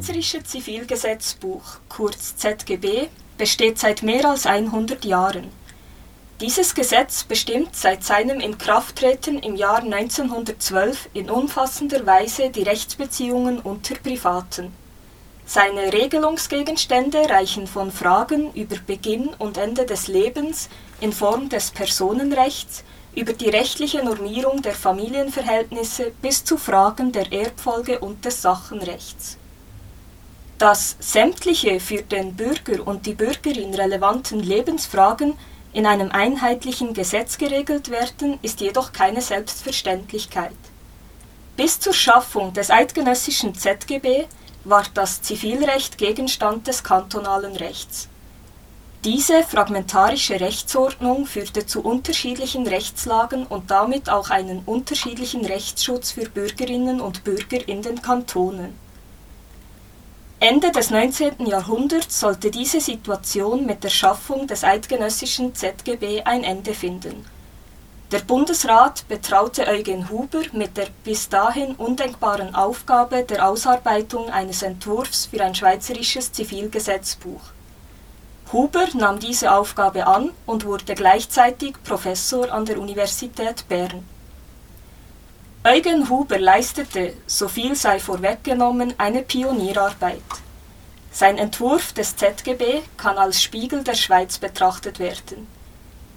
Schweizerische Zivilgesetzbuch, kurz ZGB, besteht seit mehr als 100 Jahren. Dieses Gesetz bestimmt seit seinem Inkrafttreten im Jahr 1912 in umfassender Weise die Rechtsbeziehungen unter Privaten. Seine Regelungsgegenstände reichen von Fragen über Beginn und Ende des Lebens in Form des Personenrechts über die rechtliche Normierung der Familienverhältnisse bis zu Fragen der Erbfolge und des Sachenrechts. Dass sämtliche für den Bürger und die Bürgerin relevanten Lebensfragen in einem einheitlichen Gesetz geregelt werden, ist jedoch keine Selbstverständlichkeit. Bis zur Schaffung des eidgenössischen ZGB war das Zivilrecht Gegenstand des kantonalen Rechts. Diese fragmentarische Rechtsordnung führte zu unterschiedlichen Rechtslagen und damit auch einen unterschiedlichen Rechtsschutz für Bürgerinnen und Bürger in den Kantonen. Ende des 19. Jahrhunderts sollte diese Situation mit der Schaffung des eidgenössischen ZGB ein Ende finden. Der Bundesrat betraute Eugen Huber mit der bis dahin undenkbaren Aufgabe der Ausarbeitung eines Entwurfs für ein schweizerisches Zivilgesetzbuch Huber nahm diese Aufgabe an und wurde gleichzeitig Professor an der Universität Bern. Eugen Huber leistete, so viel sei vorweggenommen, eine Pionierarbeit. Sein Entwurf des ZGB kann als Spiegel der Schweiz betrachtet werden.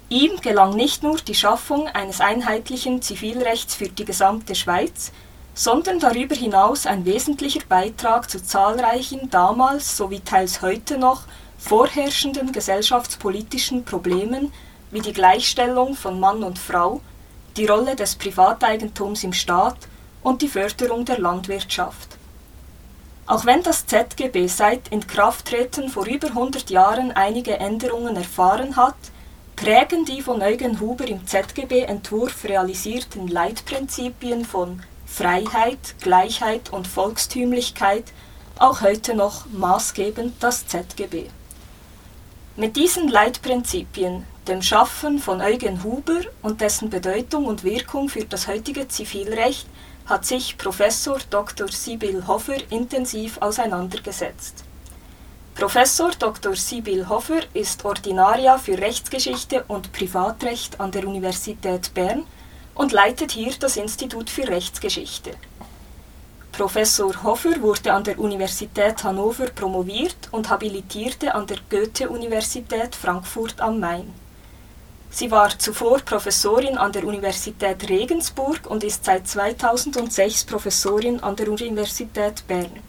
Ihm gelang nicht nur die Schaffung eines einheitlichen Zivilrechts für die gesamte Schweiz, sondern darüber hinaus ein wesentlicher Beitrag zu zahlreichen damals sowie teils heute noch vorherrschenden gesellschaftspolitischen Problemen wie die Gleichstellung von Mann und Frau, die Rolle des Privateigentums im Staat und die Förderung der Landwirtschaft. Auch wenn das ZGB seit Inkrafttreten vor über 100 Jahren einige Änderungen erfahren hat, prägen die von Eugen Huber im ZGB-Entwurf realisierten Leitprinzipien von Freiheit, Gleichheit und Volkstümlichkeit auch heute noch maßgebend das ZGB. Mit diesen Leitprinzipien, dem Schaffen von Eugen Huber und dessen Bedeutung und Wirkung für das heutige Zivilrecht hat sich Professor Dr. Sibyl Hofer intensiv auseinandergesetzt. Professor Dr. Sibyl Hofer ist Ordinaria für Rechtsgeschichte und Privatrecht an der Universität Bern und leitet hier das Institut für Rechtsgeschichte Professor Hofer wurde an der Universität Hannover promoviert und habilitierte an der Goethe-Universität Frankfurt am Main. Sie war zuvor Professorin an der Universität Regensburg und ist seit 2006 Professorin an der Universität Bern.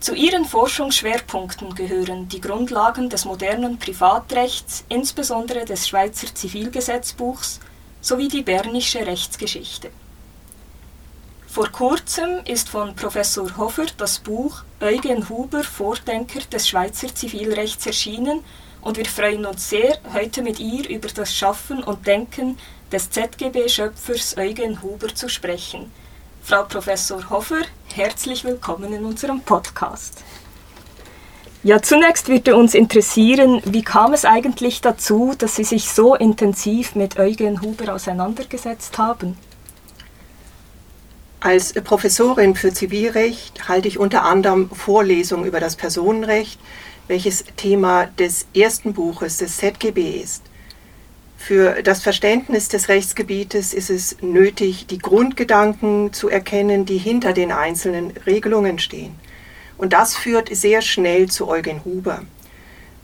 Zu ihren Forschungsschwerpunkten gehören die Grundlagen des modernen Privatrechts, insbesondere des Schweizer Zivilgesetzbuchs, sowie die bernische Rechtsgeschichte vor kurzem ist von Professor Hofer das Buch Eugen Huber Vordenker des Schweizer Zivilrechts erschienen und wir freuen uns sehr, heute mit ihr über das Schaffen und Denken des ZGB-Schöpfers Eugen Huber zu sprechen. Frau Professor Hofer, herzlich willkommen in unserem Podcast. Ja, zunächst würde uns interessieren, wie kam es eigentlich dazu, dass Sie sich so intensiv mit Eugen Huber auseinandergesetzt haben? Als Professorin für Zivilrecht halte ich unter anderem Vorlesungen über das Personenrecht, welches Thema des ersten Buches des ZGB ist. Für das Verständnis des Rechtsgebietes ist es nötig, die Grundgedanken zu erkennen, die hinter den einzelnen Regelungen stehen. Und das führt sehr schnell zu Eugen Huber.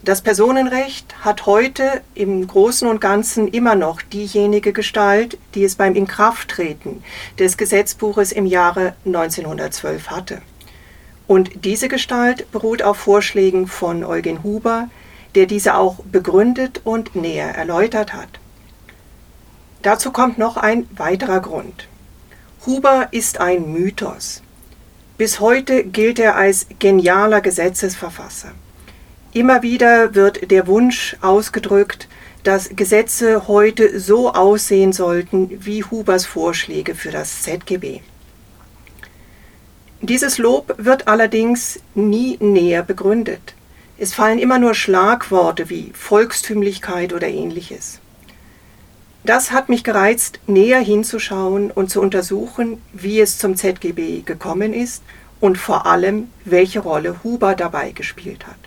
Das Personenrecht hat heute im Großen und Ganzen immer noch diejenige Gestalt, die es beim Inkrafttreten des Gesetzbuches im Jahre 1912 hatte. Und diese Gestalt beruht auf Vorschlägen von Eugen Huber, der diese auch begründet und näher erläutert hat. Dazu kommt noch ein weiterer Grund. Huber ist ein Mythos. Bis heute gilt er als genialer Gesetzesverfasser. Immer wieder wird der Wunsch ausgedrückt, dass Gesetze heute so aussehen sollten wie Hubers Vorschläge für das ZGB. Dieses Lob wird allerdings nie näher begründet. Es fallen immer nur Schlagworte wie Volkstümlichkeit oder ähnliches. Das hat mich gereizt, näher hinzuschauen und zu untersuchen, wie es zum ZGB gekommen ist und vor allem, welche Rolle Huber dabei gespielt hat.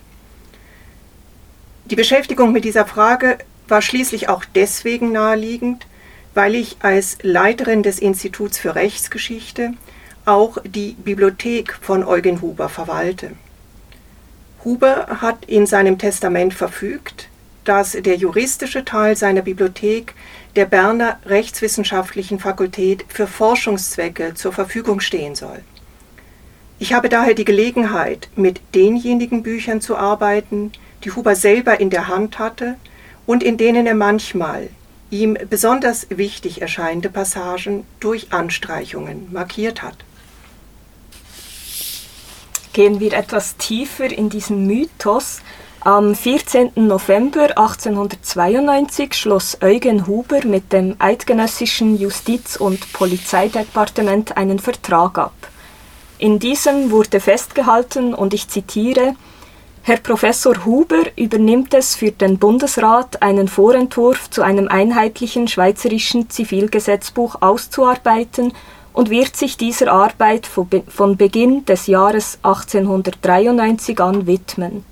Die Beschäftigung mit dieser Frage war schließlich auch deswegen naheliegend, weil ich als Leiterin des Instituts für Rechtsgeschichte auch die Bibliothek von Eugen Huber verwalte. Huber hat in seinem Testament verfügt, dass der juristische Teil seiner Bibliothek der Berner Rechtswissenschaftlichen Fakultät für Forschungszwecke zur Verfügung stehen soll. Ich habe daher die Gelegenheit, mit denjenigen Büchern zu arbeiten, die Huber selber in der Hand hatte und in denen er manchmal ihm besonders wichtig erscheinende Passagen durch Anstreichungen markiert hat. Gehen wir etwas tiefer in diesen Mythos. Am 14. November 1892 schloss Eugen Huber mit dem eidgenössischen Justiz- und Polizeidepartement einen Vertrag ab. In diesem wurde festgehalten, und ich zitiere, Herr Professor Huber übernimmt es für den Bundesrat, einen Vorentwurf zu einem einheitlichen schweizerischen Zivilgesetzbuch auszuarbeiten und wird sich dieser Arbeit von Beginn des Jahres 1893 an widmen.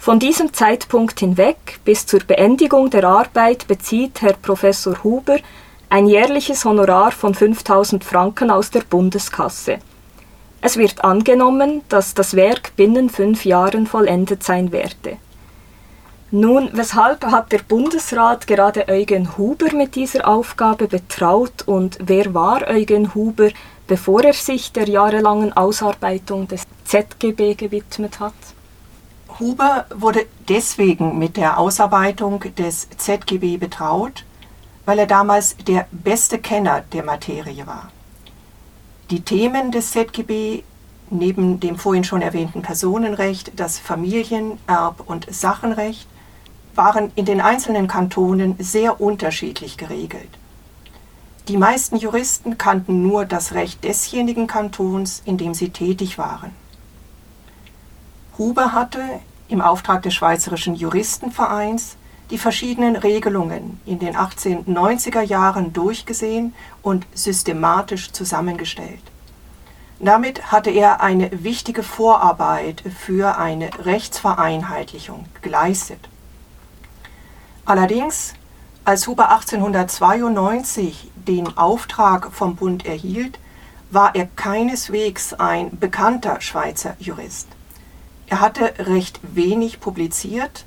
Von diesem Zeitpunkt hinweg bis zur Beendigung der Arbeit bezieht Herr Professor Huber ein jährliches Honorar von 5000 Franken aus der Bundeskasse. Es wird angenommen, dass das Werk binnen fünf Jahren vollendet sein werde. Nun, weshalb hat der Bundesrat gerade Eugen Huber mit dieser Aufgabe betraut und wer war Eugen Huber, bevor er sich der jahrelangen Ausarbeitung des ZGB gewidmet hat? Huber wurde deswegen mit der Ausarbeitung des ZGB betraut, weil er damals der beste Kenner der Materie war. Die Themen des ZGB neben dem vorhin schon erwähnten Personenrecht, das Familien-, Erb- und Sachenrecht waren in den einzelnen Kantonen sehr unterschiedlich geregelt. Die meisten Juristen kannten nur das Recht desjenigen Kantons, in dem sie tätig waren. Huber hatte im Auftrag des Schweizerischen Juristenvereins die verschiedenen Regelungen in den 1890er Jahren durchgesehen und systematisch zusammengestellt. Damit hatte er eine wichtige Vorarbeit für eine Rechtsvereinheitlichung geleistet. Allerdings, als Huber 1892 den Auftrag vom Bund erhielt, war er keineswegs ein bekannter Schweizer Jurist. Er hatte recht wenig publiziert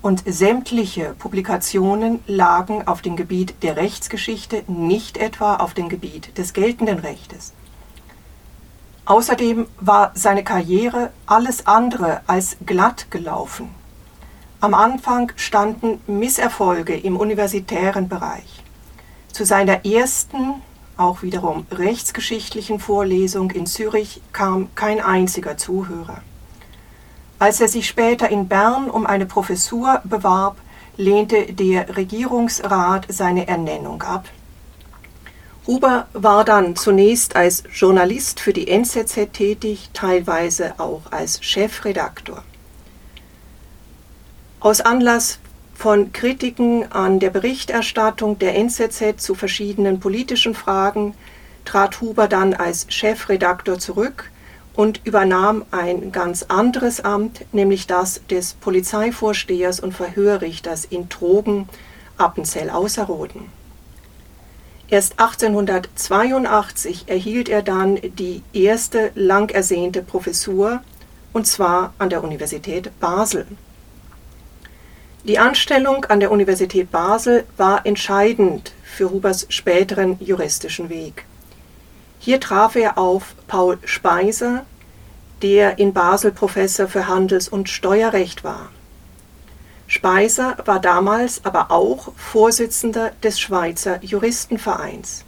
und sämtliche Publikationen lagen auf dem Gebiet der Rechtsgeschichte, nicht etwa auf dem Gebiet des geltenden Rechtes. Außerdem war seine Karriere alles andere als glatt gelaufen. Am Anfang standen Misserfolge im universitären Bereich. Zu seiner ersten, auch wiederum rechtsgeschichtlichen Vorlesung in Zürich kam kein einziger Zuhörer. Als er sich später in Bern um eine Professur bewarb, lehnte der Regierungsrat seine Ernennung ab. Huber war dann zunächst als Journalist für die NZZ tätig, teilweise auch als Chefredaktor. Aus Anlass von Kritiken an der Berichterstattung der NZZ zu verschiedenen politischen Fragen trat Huber dann als Chefredaktor zurück und übernahm ein ganz anderes Amt, nämlich das des Polizeivorstehers und Verhörrichters in Trogen, Appenzell Außerrhoden. Erst 1882 erhielt er dann die erste lang ersehnte Professur, und zwar an der Universität Basel. Die Anstellung an der Universität Basel war entscheidend für Hubers späteren juristischen Weg. Hier traf er auf Paul Speiser, der in Basel Professor für Handels- und Steuerrecht war. Speiser war damals aber auch Vorsitzender des Schweizer Juristenvereins.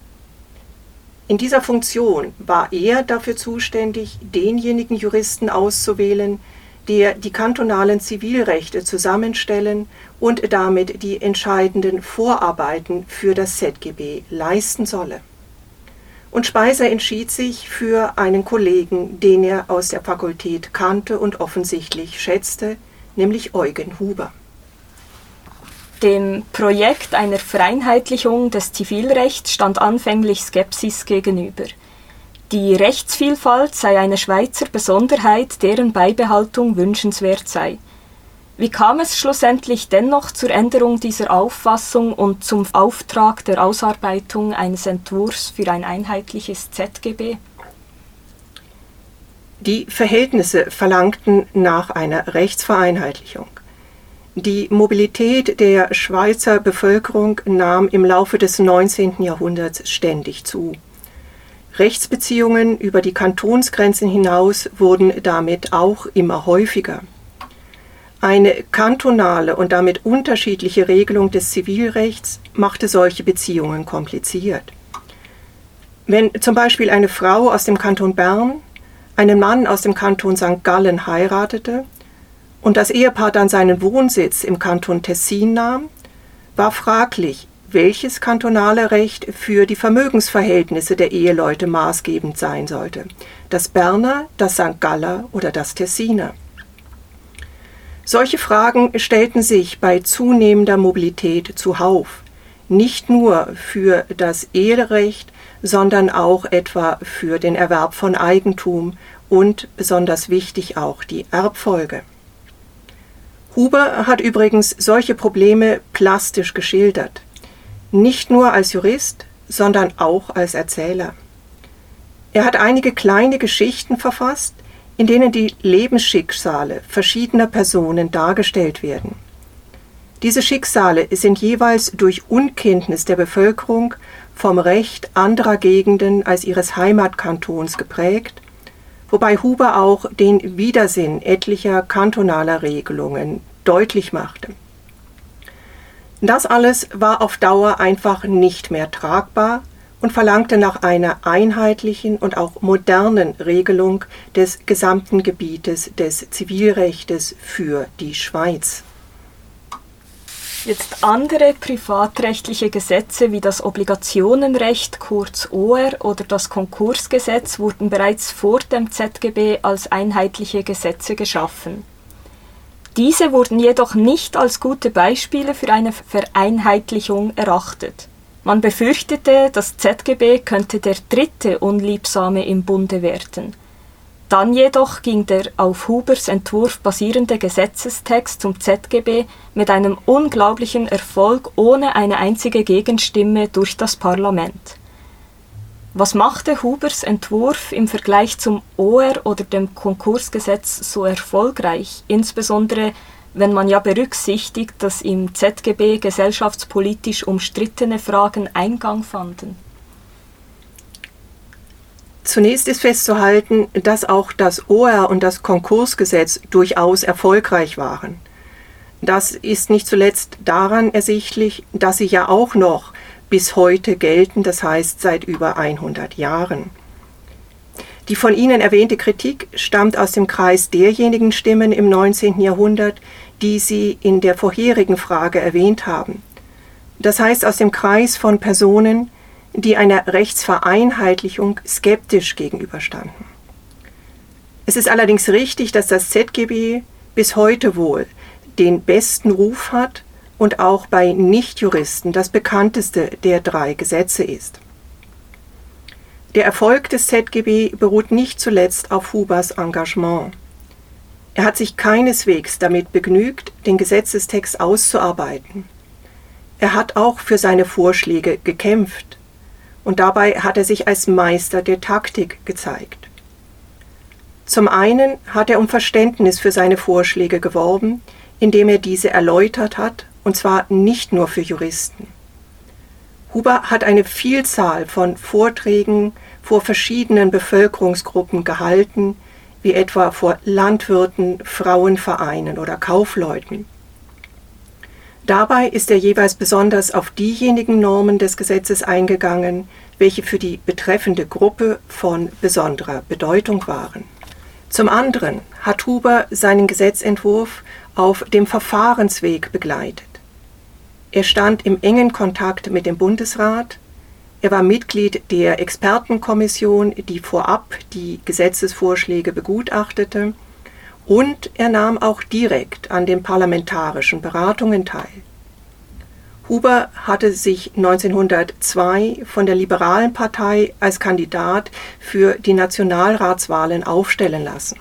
In dieser Funktion war er dafür zuständig, denjenigen Juristen auszuwählen, der die kantonalen Zivilrechte zusammenstellen und damit die entscheidenden Vorarbeiten für das ZGB leisten solle und Speiser entschied sich für einen Kollegen, den er aus der Fakultät kannte und offensichtlich schätzte, nämlich Eugen Huber. Dem Projekt einer Vereinheitlichung des Zivilrechts stand anfänglich Skepsis gegenüber. Die Rechtsvielfalt sei eine Schweizer Besonderheit, deren Beibehaltung wünschenswert sei. Wie kam es schlussendlich dennoch zur Änderung dieser Auffassung und zum Auftrag der Ausarbeitung eines Entwurfs für ein einheitliches ZGB? Die Verhältnisse verlangten nach einer Rechtsvereinheitlichung. Die Mobilität der Schweizer Bevölkerung nahm im Laufe des 19. Jahrhunderts ständig zu. Rechtsbeziehungen über die Kantonsgrenzen hinaus wurden damit auch immer häufiger. Eine kantonale und damit unterschiedliche Regelung des Zivilrechts machte solche Beziehungen kompliziert. Wenn zum Beispiel eine Frau aus dem Kanton Bern einen Mann aus dem Kanton St. Gallen heiratete und das Ehepaar dann seinen Wohnsitz im Kanton Tessin nahm, war fraglich, welches kantonale Recht für die Vermögensverhältnisse der Eheleute maßgebend sein sollte, das Berner, das St. Galler oder das Tessiner. Solche Fragen stellten sich bei zunehmender Mobilität zuhauf, nicht nur für das Eherecht, sondern auch etwa für den Erwerb von Eigentum und besonders wichtig auch die Erbfolge. Huber hat übrigens solche Probleme plastisch geschildert, nicht nur als Jurist, sondern auch als Erzähler. Er hat einige kleine Geschichten verfasst, in denen die Lebensschicksale verschiedener Personen dargestellt werden. Diese Schicksale sind jeweils durch Unkenntnis der Bevölkerung vom Recht anderer Gegenden als ihres Heimatkantons geprägt, wobei Huber auch den Widersinn etlicher kantonaler Regelungen deutlich machte. Das alles war auf Dauer einfach nicht mehr tragbar und verlangte nach einer einheitlichen und auch modernen Regelung des gesamten Gebietes des Zivilrechtes für die Schweiz. Jetzt andere privatrechtliche Gesetze wie das Obligationenrecht kurz OR oder das Konkursgesetz wurden bereits vor dem ZGB als einheitliche Gesetze geschaffen. Diese wurden jedoch nicht als gute Beispiele für eine Vereinheitlichung erachtet. Man befürchtete, das ZGB könnte der dritte Unliebsame im Bunde werden. Dann jedoch ging der auf Hubers Entwurf basierende Gesetzestext zum ZGB mit einem unglaublichen Erfolg ohne eine einzige Gegenstimme durch das Parlament. Was machte Hubers Entwurf im Vergleich zum OR oder dem Konkursgesetz so erfolgreich, insbesondere wenn man ja berücksichtigt, dass im ZGB gesellschaftspolitisch umstrittene Fragen Eingang fanden. Zunächst ist festzuhalten, dass auch das OR und das Konkursgesetz durchaus erfolgreich waren. Das ist nicht zuletzt daran ersichtlich, dass sie ja auch noch bis heute gelten, das heißt seit über 100 Jahren. Die von Ihnen erwähnte Kritik stammt aus dem Kreis derjenigen Stimmen im 19. Jahrhundert, die Sie in der vorherigen Frage erwähnt haben. Das heißt aus dem Kreis von Personen, die einer Rechtsvereinheitlichung skeptisch gegenüberstanden. Es ist allerdings richtig, dass das ZGB bis heute wohl den besten Ruf hat und auch bei Nichtjuristen das bekannteste der drei Gesetze ist. Der Erfolg des ZGB beruht nicht zuletzt auf Hubers Engagement. Er hat sich keineswegs damit begnügt, den Gesetzestext auszuarbeiten. Er hat auch für seine Vorschläge gekämpft, und dabei hat er sich als Meister der Taktik gezeigt. Zum einen hat er um Verständnis für seine Vorschläge geworben, indem er diese erläutert hat, und zwar nicht nur für Juristen. Huber hat eine Vielzahl von Vorträgen vor verschiedenen Bevölkerungsgruppen gehalten, wie etwa vor Landwirten, Frauenvereinen oder Kaufleuten. Dabei ist er jeweils besonders auf diejenigen Normen des Gesetzes eingegangen, welche für die betreffende Gruppe von besonderer Bedeutung waren. Zum anderen hat Huber seinen Gesetzentwurf auf dem Verfahrensweg begleitet. Er stand im engen Kontakt mit dem Bundesrat, er war Mitglied der Expertenkommission, die vorab die Gesetzesvorschläge begutachtete, und er nahm auch direkt an den parlamentarischen Beratungen teil. Huber hatte sich 1902 von der Liberalen Partei als Kandidat für die Nationalratswahlen aufstellen lassen.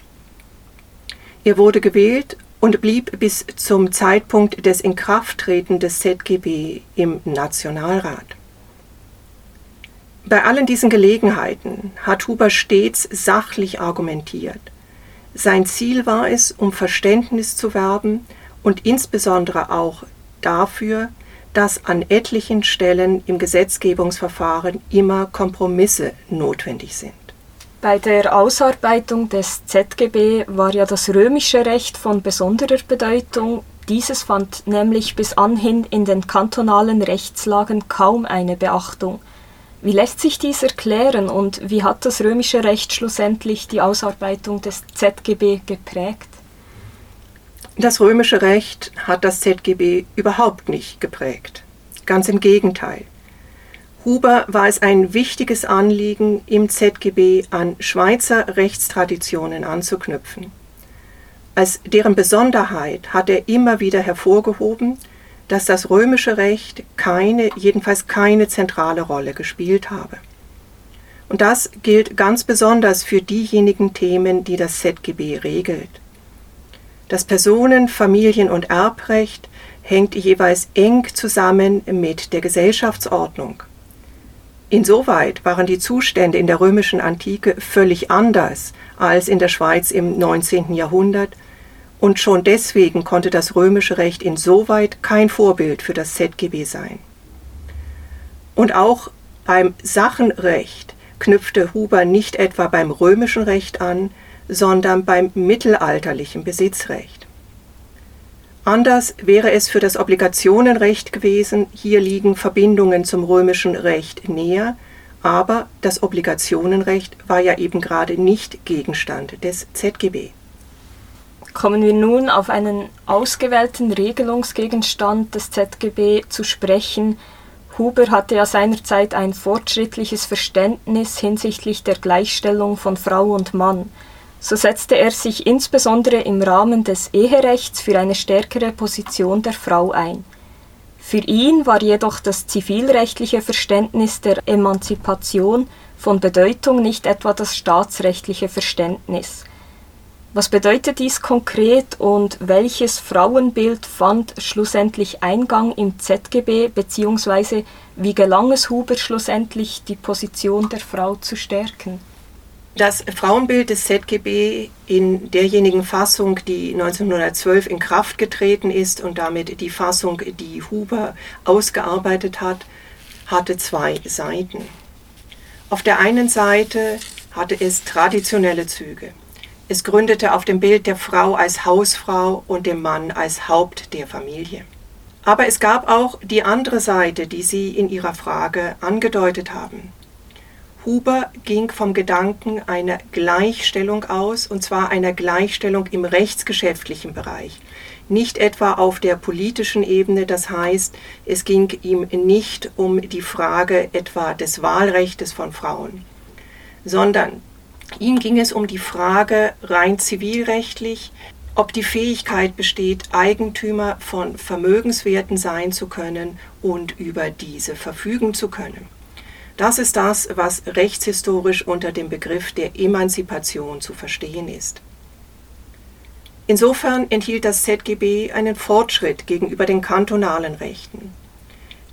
Er wurde gewählt und blieb bis zum Zeitpunkt des Inkrafttreten des ZGB im Nationalrat. Bei allen diesen Gelegenheiten hat Huber stets sachlich argumentiert. Sein Ziel war es, um Verständnis zu werben und insbesondere auch dafür, dass an etlichen Stellen im Gesetzgebungsverfahren immer Kompromisse notwendig sind. Bei der Ausarbeitung des ZGB war ja das römische Recht von besonderer Bedeutung. Dieses fand nämlich bis anhin in den kantonalen Rechtslagen kaum eine Beachtung. Wie lässt sich dies erklären und wie hat das römische Recht schlussendlich die Ausarbeitung des ZGB geprägt? Das römische Recht hat das ZGB überhaupt nicht geprägt. Ganz im Gegenteil. Huber war es ein wichtiges Anliegen, im ZGB an Schweizer Rechtstraditionen anzuknüpfen. Als deren Besonderheit hat er immer wieder hervorgehoben, dass das römische Recht keine, jedenfalls keine zentrale Rolle gespielt habe. Und das gilt ganz besonders für diejenigen Themen, die das ZGB regelt. Das Personen-, Familien- und Erbrecht hängt jeweils eng zusammen mit der Gesellschaftsordnung. Insoweit waren die Zustände in der römischen Antike völlig anders als in der Schweiz im 19. Jahrhundert und schon deswegen konnte das römische Recht insoweit kein Vorbild für das ZGB sein. Und auch beim Sachenrecht knüpfte Huber nicht etwa beim römischen Recht an, sondern beim mittelalterlichen Besitzrecht. Anders wäre es für das Obligationenrecht gewesen, hier liegen Verbindungen zum römischen Recht näher, aber das Obligationenrecht war ja eben gerade nicht Gegenstand des ZGB. Kommen wir nun auf einen ausgewählten Regelungsgegenstand des ZGB zu sprechen. Huber hatte ja seinerzeit ein fortschrittliches Verständnis hinsichtlich der Gleichstellung von Frau und Mann. So setzte er sich insbesondere im Rahmen des Eherechts für eine stärkere Position der Frau ein. Für ihn war jedoch das zivilrechtliche Verständnis der Emanzipation von Bedeutung nicht etwa das staatsrechtliche Verständnis. Was bedeutet dies konkret und welches Frauenbild fand schlussendlich Eingang im ZGB bzw. wie gelang es Huber schlussendlich, die Position der Frau zu stärken? Das Frauenbild des ZGB in derjenigen Fassung, die 1912 in Kraft getreten ist und damit die Fassung, die Huber ausgearbeitet hat, hatte zwei Seiten. Auf der einen Seite hatte es traditionelle Züge. Es gründete auf dem Bild der Frau als Hausfrau und dem Mann als Haupt der Familie. Aber es gab auch die andere Seite, die Sie in Ihrer Frage angedeutet haben. Huber ging vom Gedanken einer Gleichstellung aus, und zwar einer Gleichstellung im rechtsgeschäftlichen Bereich, nicht etwa auf der politischen Ebene, das heißt, es ging ihm nicht um die Frage etwa des Wahlrechts von Frauen, sondern Ihm ging es um die Frage rein zivilrechtlich, ob die Fähigkeit besteht, Eigentümer von Vermögenswerten sein zu können und über diese verfügen zu können. Das ist das, was rechtshistorisch unter dem Begriff der Emanzipation zu verstehen ist. Insofern enthielt das ZGB einen Fortschritt gegenüber den kantonalen Rechten.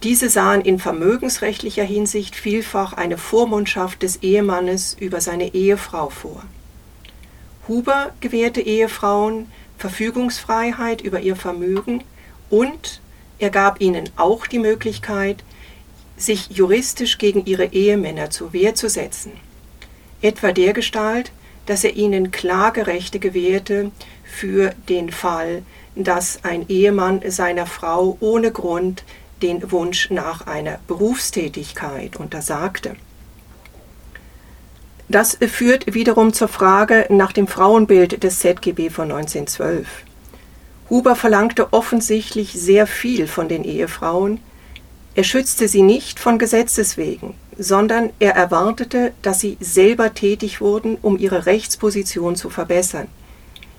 Diese sahen in vermögensrechtlicher Hinsicht vielfach eine Vormundschaft des Ehemannes über seine Ehefrau vor. Huber gewährte Ehefrauen Verfügungsfreiheit über ihr Vermögen und er gab ihnen auch die Möglichkeit, sich juristisch gegen ihre Ehemänner zur Wehr zu setzen, etwa dergestalt, dass er ihnen Klagerechte gewährte für den Fall, dass ein Ehemann seiner Frau ohne Grund den Wunsch nach einer Berufstätigkeit untersagte. Das führt wiederum zur Frage nach dem Frauenbild des ZGB von 1912. Huber verlangte offensichtlich sehr viel von den Ehefrauen. Er schützte sie nicht von Gesetzes wegen, sondern er erwartete, dass sie selber tätig wurden, um ihre Rechtsposition zu verbessern,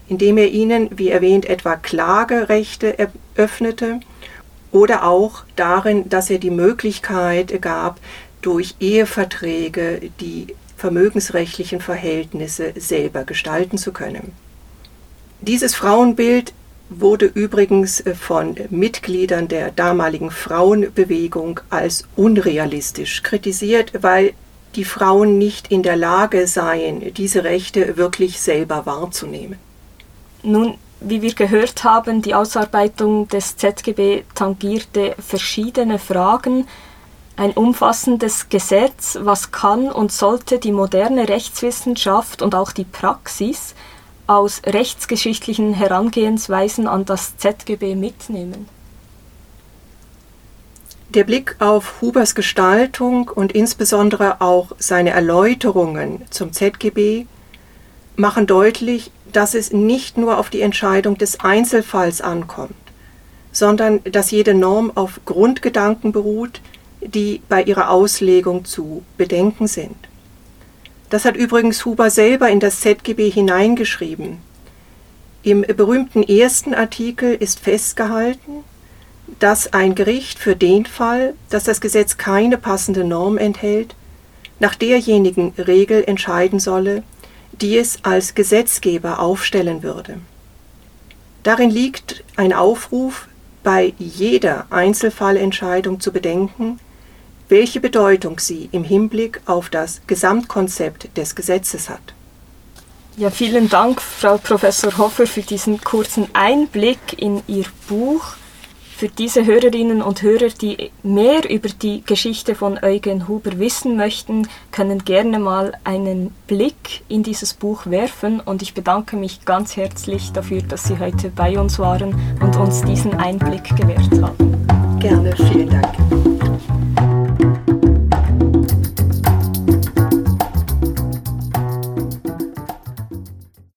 indem er ihnen, wie erwähnt, etwa Klagerechte eröffnete oder auch darin, dass er die Möglichkeit gab, durch Eheverträge die vermögensrechtlichen Verhältnisse selber gestalten zu können. Dieses Frauenbild wurde übrigens von Mitgliedern der damaligen Frauenbewegung als unrealistisch kritisiert, weil die Frauen nicht in der Lage seien, diese Rechte wirklich selber wahrzunehmen. Nun, wie wir gehört haben, die Ausarbeitung des ZGB tangierte verschiedene Fragen. Ein umfassendes Gesetz, was kann und sollte die moderne Rechtswissenschaft und auch die Praxis aus rechtsgeschichtlichen Herangehensweisen an das ZGB mitnehmen? Der Blick auf Hubers Gestaltung und insbesondere auch seine Erläuterungen zum ZGB machen deutlich, dass es nicht nur auf die Entscheidung des Einzelfalls ankommt, sondern dass jede Norm auf Grundgedanken beruht, die bei ihrer Auslegung zu bedenken sind. Das hat übrigens Huber selber in das ZGB hineingeschrieben. Im berühmten ersten Artikel ist festgehalten, dass ein Gericht für den Fall, dass das Gesetz keine passende Norm enthält, nach derjenigen Regel entscheiden solle, die es als Gesetzgeber aufstellen würde. Darin liegt ein Aufruf, bei jeder Einzelfallentscheidung zu bedenken, welche Bedeutung sie im Hinblick auf das Gesamtkonzept des Gesetzes hat. Ja, vielen Dank, Frau Professor Hoffer, für diesen kurzen Einblick in Ihr Buch. Für diese Hörerinnen und Hörer, die mehr über die Geschichte von Eugen Huber wissen möchten, können gerne mal einen Blick in dieses Buch werfen und ich bedanke mich ganz herzlich dafür, dass Sie heute bei uns waren und uns diesen Einblick gewährt haben. Gerne, vielen Dank.